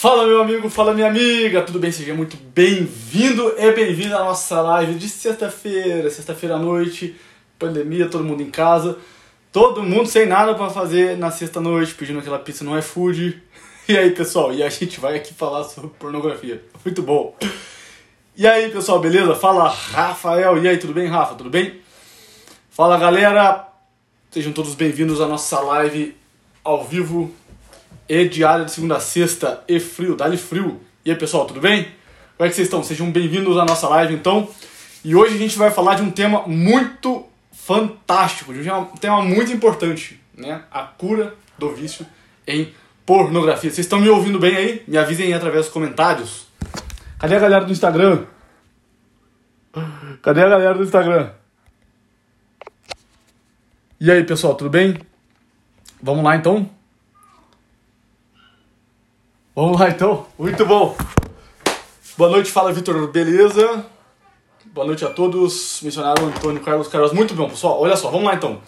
Fala meu amigo, fala minha amiga, tudo bem? Seja muito bem-vindo e bem-vinda à nossa live de sexta-feira, sexta-feira à noite, pandemia, todo mundo em casa, todo mundo sem nada para fazer na sexta-noite, pedindo aquela pizza no iFood. E aí pessoal, e a gente vai aqui falar sobre pornografia, muito bom. E aí pessoal, beleza? Fala Rafael, e aí, tudo bem Rafa, tudo bem? Fala galera, sejam todos bem-vindos à nossa live ao vivo e diária de segunda a sexta e frio, dá-lhe frio. E aí pessoal, tudo bem? Como é que vocês estão? Sejam bem-vindos à nossa live então. E hoje a gente vai falar de um tema muito fantástico, de um tema muito importante, né? A cura do vício em pornografia. Vocês estão me ouvindo bem aí? Me avisem aí através dos comentários. Cadê a galera do Instagram? Cadê a galera do Instagram? E aí, pessoal, tudo bem? Vamos lá então? Vamos lá então, muito bom. Boa noite, fala Vitor, beleza? Boa noite a todos, missionário Antônio Carlos Carlos. Muito bom, pessoal. Olha só, vamos lá então. O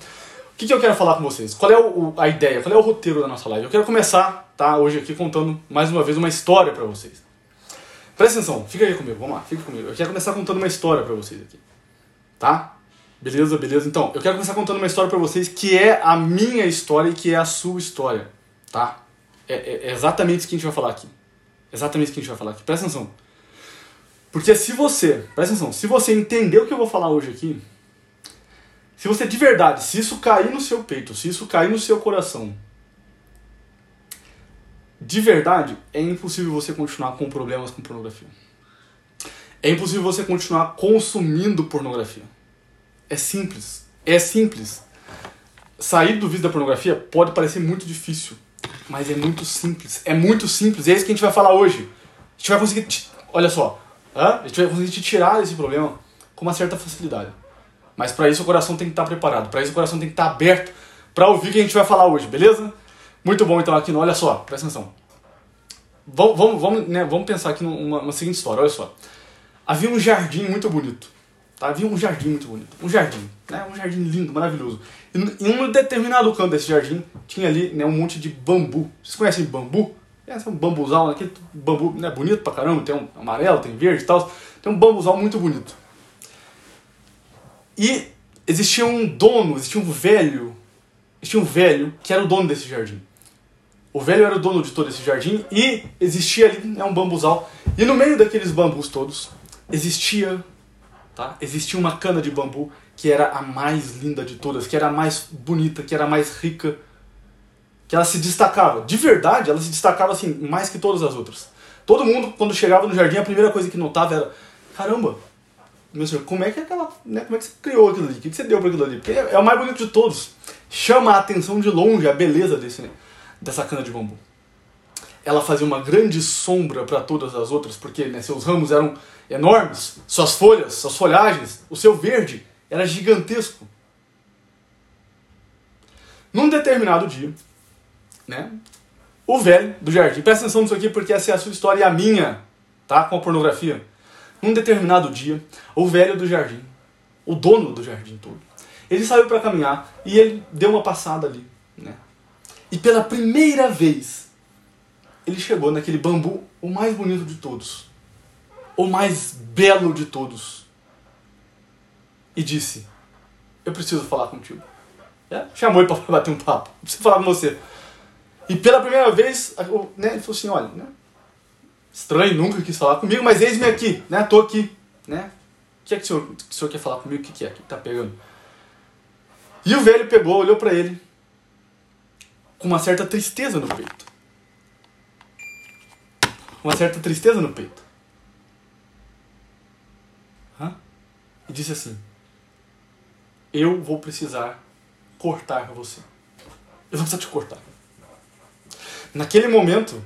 que, que eu quero falar com vocês? Qual é o, a ideia? Qual é o roteiro da nossa live? Eu quero começar, tá, hoje aqui contando mais uma vez uma história para vocês. Presta atenção, fica aí comigo, vamos lá, fica comigo. Eu quero começar contando uma história para vocês aqui. Tá? Beleza, beleza? Então, eu quero começar contando uma história para vocês que é a minha história e que é a sua história, tá? É, é, é, exatamente isso que a gente vai falar aqui. Exatamente isso que a gente vai falar aqui. Presta atenção. Porque se você, presta atenção, se você entender o que eu vou falar hoje aqui, se você de verdade, se isso cair no seu peito, se isso cair no seu coração, de verdade, é impossível você continuar com problemas com pornografia. É impossível você continuar consumindo pornografia. É simples. É simples. Sair do vício da pornografia pode parecer muito difícil mas é muito simples. É muito simples. E é isso que a gente vai falar hoje. A gente vai conseguir. Olha só. A gente vai conseguir te tirar desse problema com uma certa facilidade. Mas para isso o coração tem que estar preparado. Para isso o coração tem que estar aberto para ouvir o que a gente vai falar hoje, beleza? Muito bom então aqui. Olha só, presta atenção. Vamos, vamos, vamos, né, vamos pensar aqui numa seguinte história. Olha só. Havia um jardim muito bonito. Tá? Havia um jardim muito bonito. Um jardim. Né? Um jardim lindo, maravilhoso. E em um determinado canto desse jardim tinha ali né, um monte de bambu. Vocês conhecem bambu? É um bambuzal, aquele bambu né, bonito pra caramba, tem um amarelo, tem verde e tal. Tem um bambuzal muito bonito. E existia um dono, existia um velho, existia um velho que era o dono desse jardim. O velho era o dono de todo esse jardim e existia ali né, um bambuzal. E no meio daqueles bambus todos existia, tá? Existia uma cana de bambu que era a mais linda de todas, que era a mais bonita, que era a mais rica, que ela se destacava. De verdade, ela se destacava assim, mais que todas as outras. Todo mundo, quando chegava no jardim, a primeira coisa que notava era: caramba, meu senhor, como é que é aquela. Né, como é que você criou aquilo ali? O que você deu para aquilo ali? Porque é o mais bonito de todos. Chama a atenção de longe a beleza desse, dessa cana de bambu. Ela fazia uma grande sombra para todas as outras, porque né, seus ramos eram enormes, suas folhas, suas folhagens, o seu verde era gigantesco. Num determinado dia, né? O velho do jardim, presta atenção nisso aqui porque essa é a sua história e a minha, tá? Com a pornografia. Num determinado dia, o velho do jardim, o dono do jardim todo, ele saiu para caminhar e ele deu uma passada ali, né? E pela primeira vez, ele chegou naquele bambu, o mais bonito de todos, o mais belo de todos e disse: Eu preciso falar contigo. É? Chamou ele para bater um papo. Preciso falar com você. E pela primeira vez, né, ele falou assim: Olha, né, estranho, nunca quis falar comigo, mas eis-me aqui, né, tô aqui. Né? O que é que o senhor, o senhor quer falar comigo? O que, que é que tá pegando? E o velho pegou, olhou para ele com uma certa tristeza no peito. Uma certa tristeza no peito. Hã? E disse assim: eu vou precisar cortar você. Eu vou precisar te cortar. Naquele momento,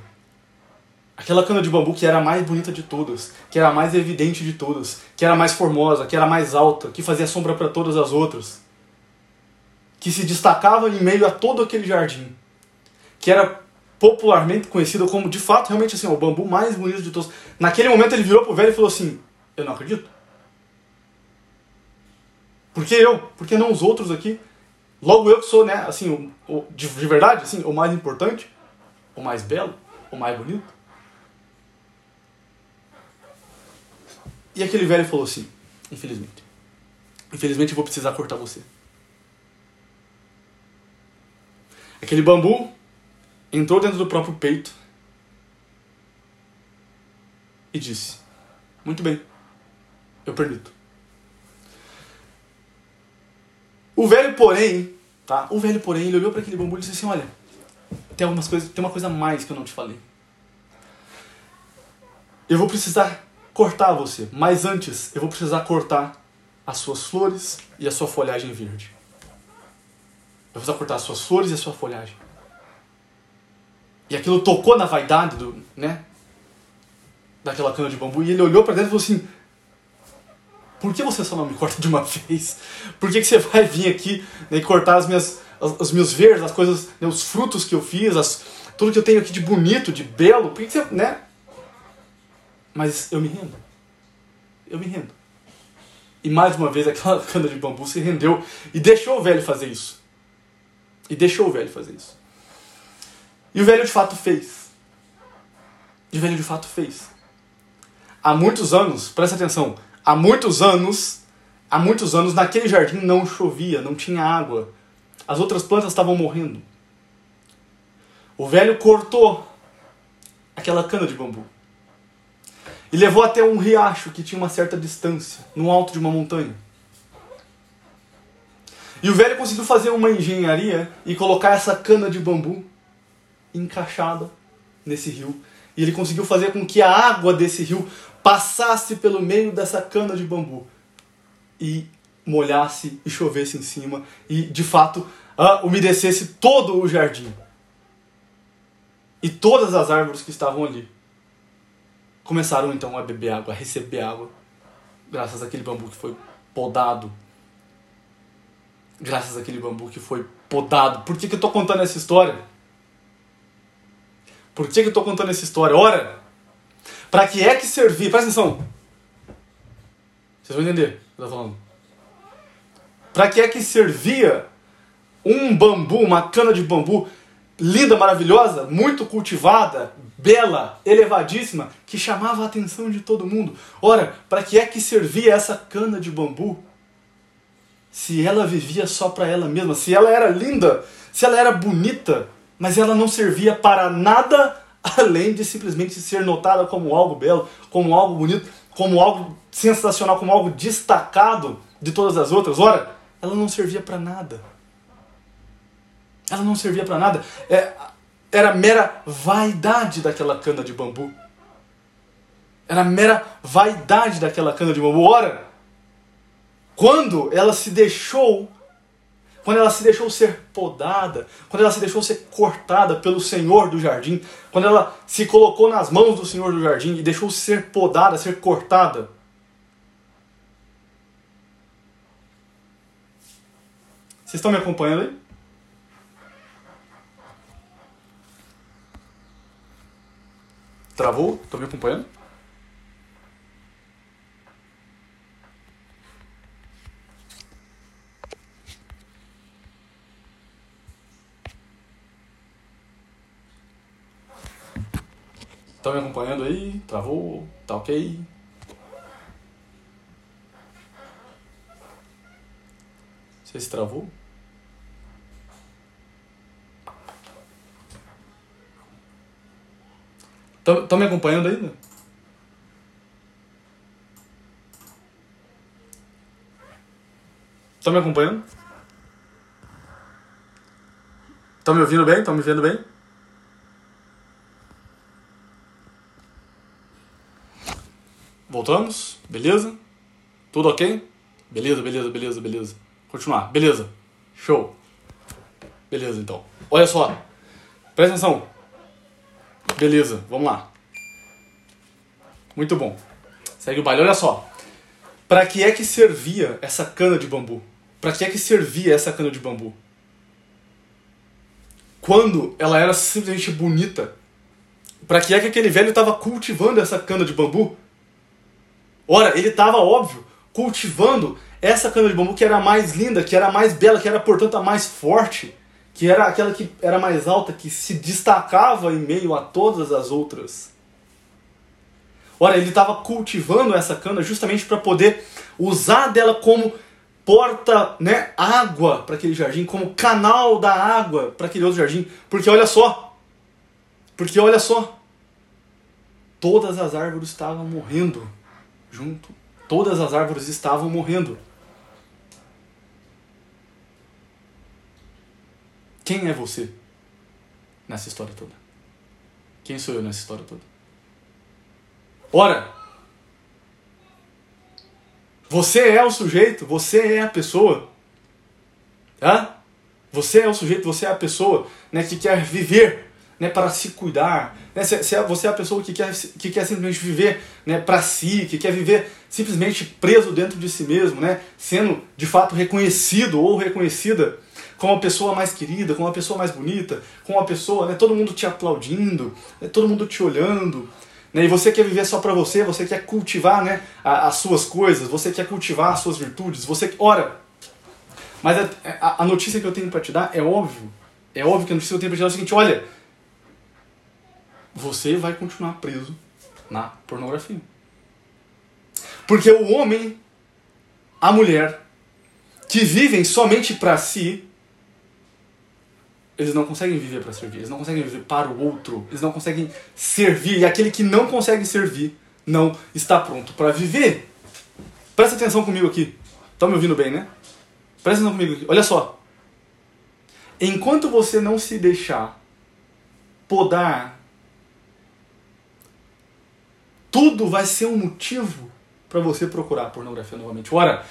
aquela cana de bambu que era a mais bonita de todas, que era a mais evidente de todas, que era a mais formosa, que era a mais alta, que fazia sombra para todas as outras, que se destacava em meio a todo aquele jardim, que era popularmente conhecido como, de fato, realmente assim, o bambu mais bonito de todos. Naquele momento ele virou pro velho e falou assim: Eu não acredito. Por que eu? Por que não os outros aqui? Logo eu que sou, né, assim, o, o, de, de verdade, assim, o mais importante, o mais belo, o mais bonito. E aquele velho falou assim: Infelizmente. Infelizmente eu vou precisar cortar você. Aquele bambu entrou dentro do próprio peito e disse: Muito bem, eu permito. O velho, porém, tá? O velho, porém, ele olhou para aquele bambu e disse assim: Olha, tem algumas coisas, tem uma coisa a mais que eu não te falei. Eu vou precisar cortar você, mas antes eu vou precisar cortar as suas flores e a sua folhagem verde. Eu vou precisar cortar as suas flores e a sua folhagem. E aquilo tocou na vaidade do, né? Daquela cana de bambu e ele olhou para dentro e falou assim: Por que você só não me corta de uma vez? Por que, que você vai vir aqui né, e cortar as minhas, os meus verdes, as coisas, né, os frutos que eu fiz, as, tudo que eu tenho aqui de bonito, de belo? Por que, que você, né? Mas eu me rendo. Eu me rendo. E mais uma vez aquela cana de bambu se rendeu e deixou o velho fazer isso. E deixou o velho fazer isso. E o velho de fato fez. E o velho de fato fez. Há muitos anos, presta atenção, há muitos anos, há muitos anos naquele jardim não chovia, não tinha água. As outras plantas estavam morrendo. O velho cortou aquela cana de bambu e levou até um riacho que tinha uma certa distância, no alto de uma montanha. E o velho conseguiu fazer uma engenharia e colocar essa cana de bambu encaixada nesse rio. E ele conseguiu fazer com que a água desse rio passasse pelo meio dessa cana de bambu e molhasse e chovesse em cima e de fato uh, umedecesse todo o jardim e todas as árvores que estavam ali começaram então a beber água, a receber água, graças àquele bambu que foi podado. Graças àquele bambu que foi podado. Por que, que eu estou contando essa história? Por que, que eu estou contando essa história? Ora, para que é que servia? Presta atenção. Vocês vão entender o que eu estou falando. Para que é que servia um bambu, uma cana de bambu linda, maravilhosa, muito cultivada, bela, elevadíssima, que chamava a atenção de todo mundo. Ora, para que é que servia essa cana de bambu? Se ela vivia só para ela mesma, se ela era linda, se ela era bonita, mas ela não servia para nada além de simplesmente ser notada como algo belo, como algo bonito, como algo sensacional, como algo destacado de todas as outras. Ora, ela não servia para nada. Ela não servia para nada. É, era mera vaidade daquela cana de bambu. Era mera vaidade daquela cana de bambu. Ora, quando ela se deixou, quando ela se deixou ser podada, quando ela se deixou ser cortada pelo Senhor do jardim, quando ela se colocou nas mãos do Senhor do jardim e deixou ser podada, ser cortada, Vocês estão me acompanhando aí? Travou? Estão me acompanhando? Estão me acompanhando aí? Travou? Tá ok? Sei se travou. Estão me acompanhando ainda? Estão me acompanhando? Estão me ouvindo bem? Estão me vendo bem? Voltamos? Beleza? Tudo ok? Beleza, beleza, beleza, beleza. Continuar. Beleza. Show. Beleza, então. Olha só. Presta atenção. Beleza, vamos lá. Muito bom. Segue o baile. Olha só. Para que é que servia essa cana de bambu? Para que é que servia essa cana de bambu? Quando ela era simplesmente bonita, para que é que aquele velho estava cultivando essa cana de bambu? Ora, ele estava, óbvio, cultivando essa cana de bambu que era mais linda, que era mais bela, que era, portanto, a mais forte que era aquela que era mais alta, que se destacava em meio a todas as outras. Ora, ele estava cultivando essa cana justamente para poder usar dela como porta, né, água para aquele jardim, como canal da água para aquele outro jardim. Porque olha só, porque olha só, todas as árvores estavam morrendo junto. Todas as árvores estavam morrendo. Quem é você nessa história toda? Quem sou eu nessa história toda? Ora, você é o sujeito, você é a pessoa. Tá? Você é o sujeito, você é a pessoa né, que quer viver né, para se cuidar. Né? Se, é, você é a pessoa que quer, que quer simplesmente viver né, para si, que quer viver simplesmente preso dentro de si mesmo, né, sendo de fato reconhecido ou reconhecida como uma pessoa mais querida, como uma pessoa mais bonita, como uma pessoa, né, todo mundo te aplaudindo, né, todo mundo te olhando. Né, e você quer viver só para você, você quer cultivar né, as suas coisas, você quer cultivar as suas virtudes, você. Ora! Mas a, a, a notícia que eu tenho para te dar é óbvio. É óbvio que a notícia que eu tenho para te dar é o seguinte: olha, você vai continuar preso na pornografia. Porque o homem, a mulher, que vivem somente para si, eles não conseguem viver para servir, eles não conseguem viver para o outro, eles não conseguem servir, e aquele que não consegue servir não está pronto para viver. Presta atenção comigo aqui. Estão me ouvindo bem, né? Presta atenção comigo aqui. Olha só. Enquanto você não se deixar podar, tudo vai ser um motivo para você procurar pornografia novamente. Ora,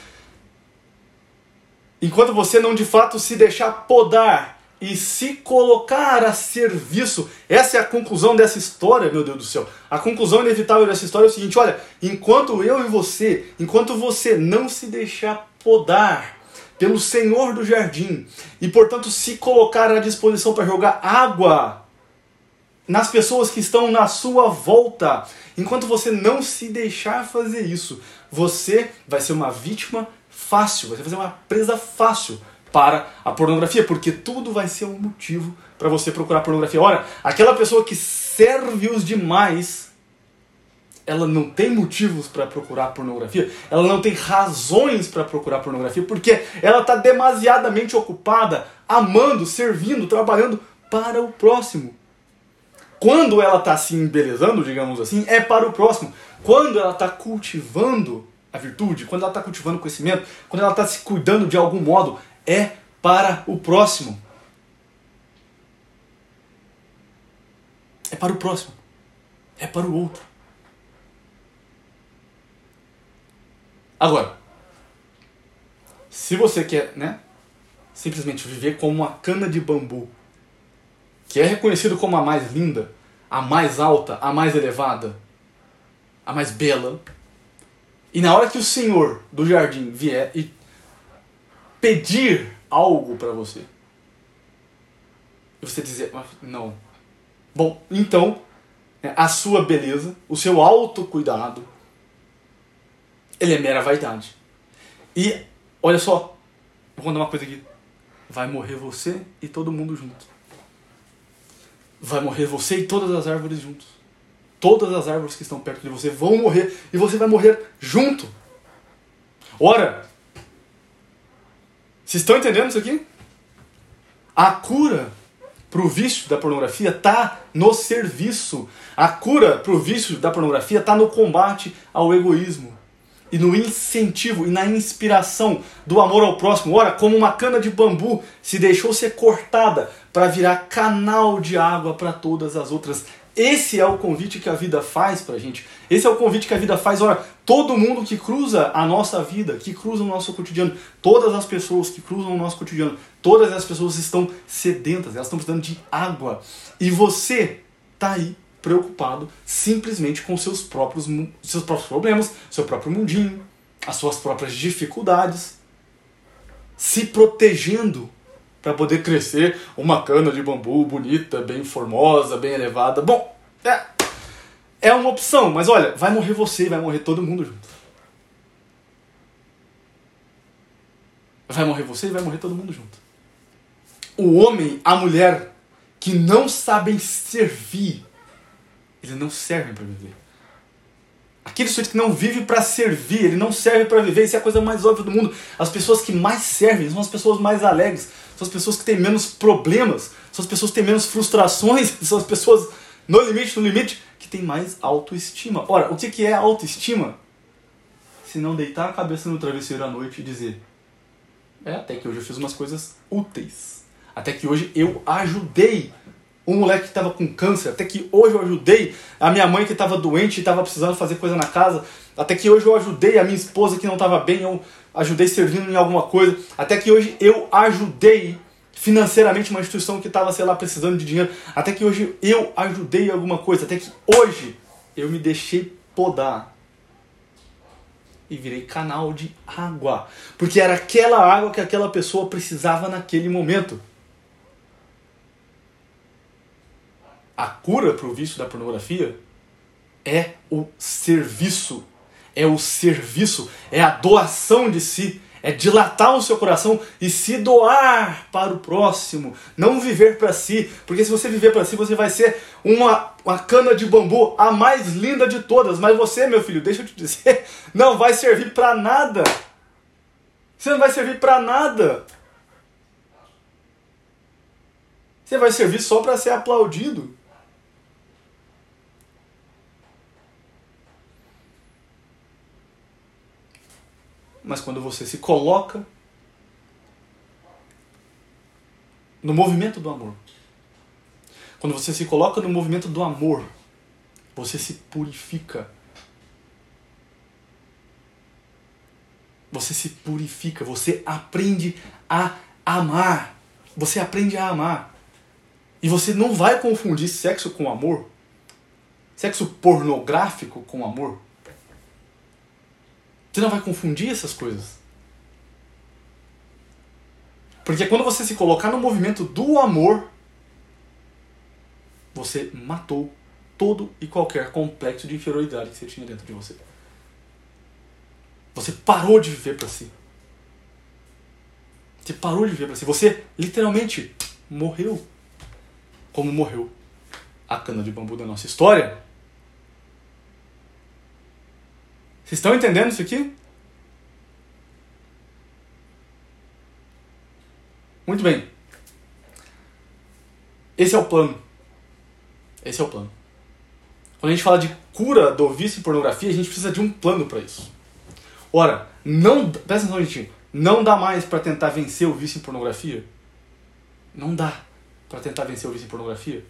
enquanto você não de fato se deixar podar e se colocar a serviço. Essa é a conclusão dessa história, meu Deus do céu. A conclusão inevitável dessa história é o seguinte: olha, enquanto eu e você, enquanto você não se deixar podar pelo Senhor do jardim e, portanto, se colocar à disposição para jogar água nas pessoas que estão na sua volta, enquanto você não se deixar fazer isso, você vai ser uma vítima fácil, você vai ser uma presa fácil para a pornografia, porque tudo vai ser um motivo para você procurar pornografia. Ora, aquela pessoa que serve os demais, ela não tem motivos para procurar pornografia, ela não tem razões para procurar pornografia, porque ela está demasiadamente ocupada, amando, servindo, trabalhando para o próximo. Quando ela está se embelezando, digamos assim, é para o próximo. Quando ela está cultivando a virtude, quando ela está cultivando conhecimento, quando ela está se cuidando de algum modo, é para o próximo. É para o próximo. É para o outro. Agora, se você quer, né, simplesmente viver como uma cana de bambu, que é reconhecido como a mais linda, a mais alta, a mais elevada, a mais bela, e na hora que o Senhor do jardim vier e pedir algo para você. Você dizer, não. Bom, então, né, a sua beleza, o seu autocuidado, ele é mera vaidade. E, olha só, vou contar uma coisa aqui. Vai morrer você e todo mundo junto. Vai morrer você e todas as árvores juntos. Todas as árvores que estão perto de você vão morrer e você vai morrer junto. Ora, vocês estão entendendo isso aqui? A cura para o vício da pornografia está no serviço. A cura para o vício da pornografia está no combate ao egoísmo. E no incentivo e na inspiração do amor ao próximo. Ora, como uma cana de bambu se deixou ser cortada para virar canal de água para todas as outras esse é o convite que a vida faz pra gente. Esse é o convite que a vida faz. Olha, todo mundo que cruza a nossa vida, que cruza o nosso cotidiano, todas as pessoas que cruzam o nosso cotidiano, todas as pessoas estão sedentas, elas estão precisando de água. E você tá aí preocupado simplesmente com seus próprios, seus próprios problemas, seu próprio mundinho, as suas próprias dificuldades, se protegendo para poder crescer uma cana de bambu bonita, bem formosa, bem elevada. Bom, é, é uma opção, mas olha, vai morrer você, vai morrer todo mundo junto. Vai morrer você e vai morrer todo mundo junto. O homem, a mulher que não sabem servir, eles não servem para viver. Aquele sujeito que não vive para servir, ele não serve para viver, isso é a coisa mais óbvia do mundo. As pessoas que mais servem são as pessoas mais alegres, são as pessoas que têm menos problemas, são as pessoas que têm menos frustrações, são as pessoas no limite, no limite, que têm mais autoestima. Ora, o que é autoestima? Se não deitar a cabeça no travesseiro à noite e dizer: É, até que hoje eu fiz umas coisas úteis. Até que hoje eu ajudei um moleque que estava com câncer, até que hoje eu ajudei a minha mãe que estava doente e estava precisando fazer coisa na casa, até que hoje eu ajudei a minha esposa que não estava bem, eu ajudei servindo em alguma coisa, até que hoje eu ajudei financeiramente uma instituição que estava, sei lá, precisando de dinheiro, até que hoje eu ajudei alguma coisa, até que hoje eu me deixei podar e virei canal de água, porque era aquela água que aquela pessoa precisava naquele momento. A cura para o vício da pornografia é o serviço. É o serviço, é a doação de si, é dilatar o seu coração e se doar para o próximo, não viver para si, porque se você viver para si, você vai ser uma, uma cana de bambu, a mais linda de todas, mas você, meu filho, deixa eu te dizer, não vai servir para nada. Você não vai servir para nada. Você vai servir só para ser aplaudido. Mas quando você se coloca no movimento do amor. Quando você se coloca no movimento do amor, você se purifica. Você se purifica, você aprende a amar. Você aprende a amar. E você não vai confundir sexo com amor, sexo pornográfico com amor. Você não vai confundir essas coisas. Porque quando você se colocar no movimento do amor, você matou todo e qualquer complexo de inferioridade que você tinha dentro de você. Você parou de viver para si. Você parou de viver para si. Você literalmente morreu. Como morreu a cana de bambu da nossa história Vocês estão entendendo isso aqui? Muito bem. Esse é o plano. Esse é o plano. Quando a gente fala de cura do vício em pornografia, a gente precisa de um plano para isso. Ora, não, presta atenção, gente, não dá mais para tentar vencer o vício em pornografia. Não dá para tentar vencer o vício em pornografia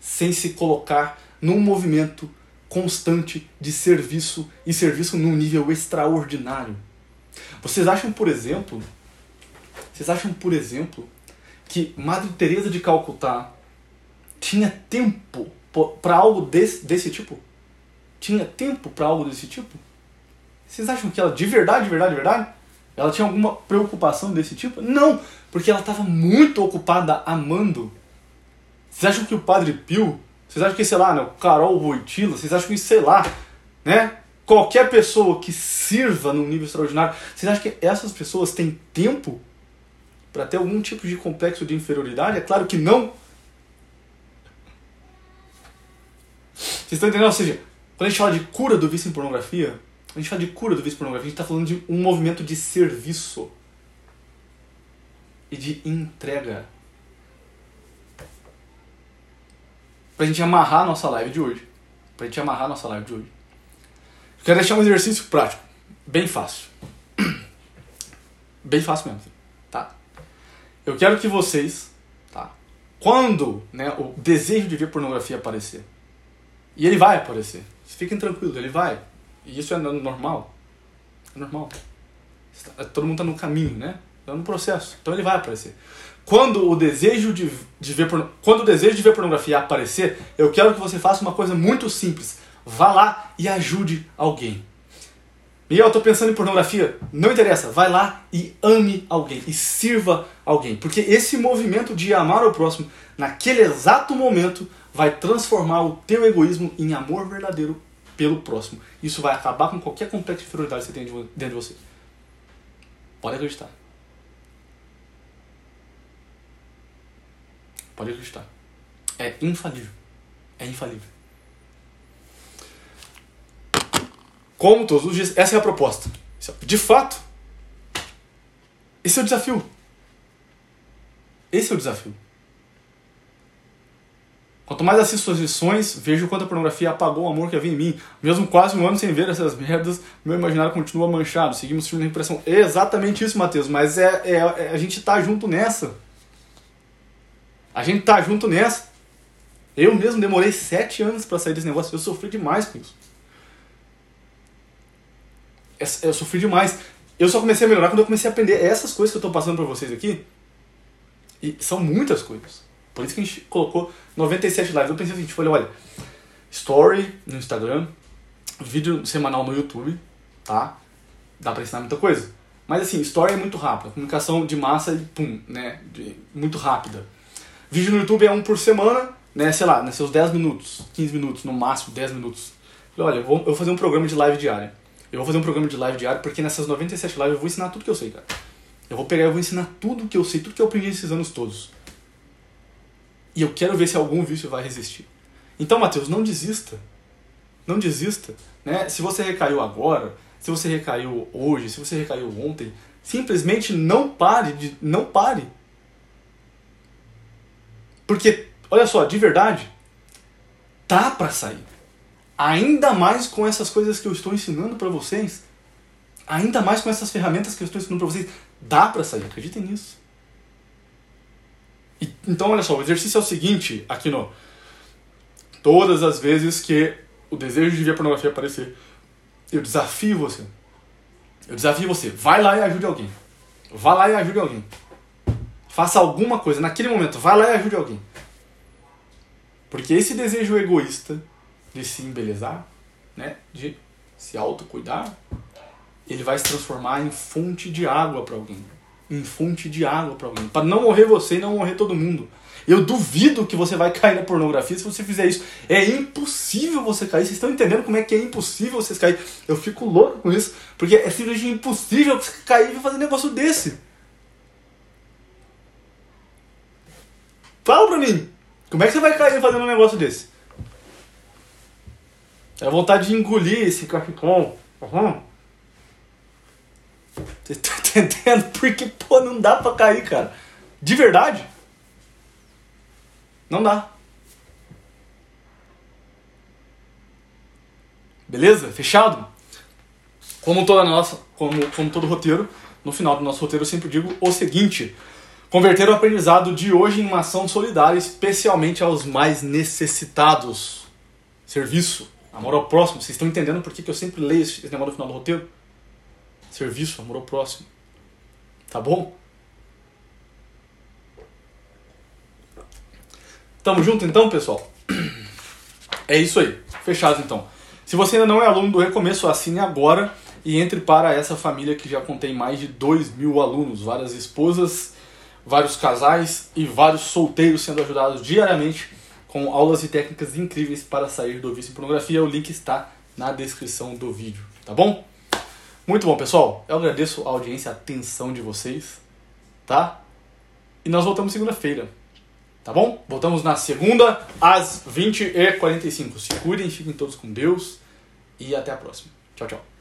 sem se colocar num movimento constante de serviço e serviço num nível extraordinário. Vocês acham, por exemplo, vocês acham, por exemplo, que Madre Teresa de Calcutá tinha tempo para algo desse, desse tipo? Tinha tempo para algo desse tipo? Vocês acham que ela de verdade, de verdade, de verdade, ela tinha alguma preocupação desse tipo? Não, porque ela estava muito ocupada amando. Vocês acham que o Padre Pio vocês acham que, sei lá, né, Carol Wojtyla, vocês acham que, sei lá, né? Qualquer pessoa que sirva num nível extraordinário, vocês acham que essas pessoas têm tempo para ter algum tipo de complexo de inferioridade? É claro que não. Vocês estão entendendo? Ou seja, quando a gente fala de cura do vício em pornografia, a gente fala de cura do vício em pornografia, a gente está falando de um movimento de serviço e de entrega pra gente amarrar a nossa live de hoje. Pra gente amarrar a nossa live de hoje. Eu quero deixar um exercício prático, bem fácil. Bem fácil mesmo, tá? Eu quero que vocês, tá? Quando né, o desejo de ver pornografia aparecer, e ele vai aparecer, fiquem tranquilos, ele vai. E isso é normal. É normal. Todo mundo tá no caminho, né? Tá no processo. Então ele vai aparecer quando o desejo de, de ver quando o desejo de ver pornografia aparecer, eu quero que você faça uma coisa muito simples. Vá lá e ajude alguém. Miguel, eu tô pensando em pornografia. Não interessa, vai lá e ame alguém e sirva alguém, porque esse movimento de amar o próximo naquele exato momento vai transformar o teu egoísmo em amor verdadeiro pelo próximo. Isso vai acabar com qualquer complexo de inferioridade que você tem dentro de você. Pode acreditar. Pode acreditar. É infalível. É infalível. como todos os dias. Essa é a proposta. De fato, esse é o desafio. Esse é o desafio. Quanto mais assisto suas lições, vejo quanto a pornografia apagou o amor que havia em mim. Mesmo quase um ano sem ver essas merdas, meu imaginário continua manchado. Seguimos firme na impressão. É exatamente isso, Matheus. Mas é, é, é, a gente tá junto nessa. A gente tá junto nessa. Eu mesmo demorei sete anos para sair desse negócio. Eu sofri demais com isso. Eu sofri demais. Eu só comecei a melhorar quando eu comecei a aprender essas coisas que eu tô passando para vocês aqui. E são muitas coisas. Por isso que a gente colocou 97 lives. Eu pensei assim, tipo, olha, story no Instagram, vídeo semanal no YouTube, tá? Dá pra ensinar muita coisa. Mas assim, story é muito rápida, comunicação de massa e pum, né? De, muito rápida. Vídeo no YouTube é um por semana, né? Sei lá, né, seus 10 minutos, 15 minutos, no máximo 10 minutos. Falei, olha, eu vou, eu vou fazer um programa de live diária. Eu vou fazer um programa de live diário porque nessas 97 lives eu vou ensinar tudo que eu sei, cara. Eu vou pegar e vou ensinar tudo que eu sei, tudo que eu aprendi esses anos todos. E eu quero ver se algum vício vai resistir. Então, Mateus, não desista. Não desista. Né? Se você recaiu agora, se você recaiu hoje, se você recaiu ontem, simplesmente não pare. De, não pare. Porque, olha só, de verdade, tá para sair. Ainda mais com essas coisas que eu estou ensinando para vocês. Ainda mais com essas ferramentas que eu estou ensinando para vocês. Dá para sair, acreditem nisso. E, então, olha só, o exercício é o seguinte, aqui no. Todas as vezes que o desejo de ver pornografia aparecer, eu desafio você. Eu desafio você. Vai lá e ajude alguém. Vá lá e ajude alguém. Faça alguma coisa naquele momento. Vai lá e ajude alguém. Porque esse desejo egoísta de se embelezar, né, de se autocuidar, ele vai se transformar em fonte de água para alguém em fonte de água para alguém. Para não morrer você e não morrer todo mundo. Eu duvido que você vai cair na pornografia se você fizer isso. É impossível você cair. Vocês estão entendendo como é que é impossível vocês cair? Eu fico louco com isso, porque é simplesmente impossível você cair e fazer um negócio desse. Fala pra mim, como é que você vai cair fazendo um negócio desse? É vontade de engolir esse cachecol. Uhum. Você tá entendendo? Porque, pô, não dá pra cair, cara. De verdade. Não dá. Beleza? Fechado? Como toda nossa, como, como todo roteiro, no final do nosso roteiro eu sempre digo o seguinte: converter o aprendizado de hoje em uma ação solidária, especialmente aos mais necessitados. Serviço, amor ao próximo. Vocês estão entendendo por que, que eu sempre leio esse negócio no final do roteiro? Serviço, amor ao próximo. Tá bom? Tamo junto então, pessoal? É isso aí. Fechado então. Se você ainda não é aluno do Recomeço, assine agora e entre para essa família que já contém mais de 2 mil alunos, várias esposas, vários casais e vários solteiros sendo ajudados diariamente com aulas e técnicas incríveis para sair do vício em pornografia. O link está na descrição do vídeo, tá bom? Muito bom, pessoal. Eu agradeço a audiência, a atenção de vocês, tá? E nós voltamos segunda-feira, tá bom? Voltamos na segunda, às 20h45. Se cuidem, fiquem todos com Deus e até a próxima. Tchau, tchau.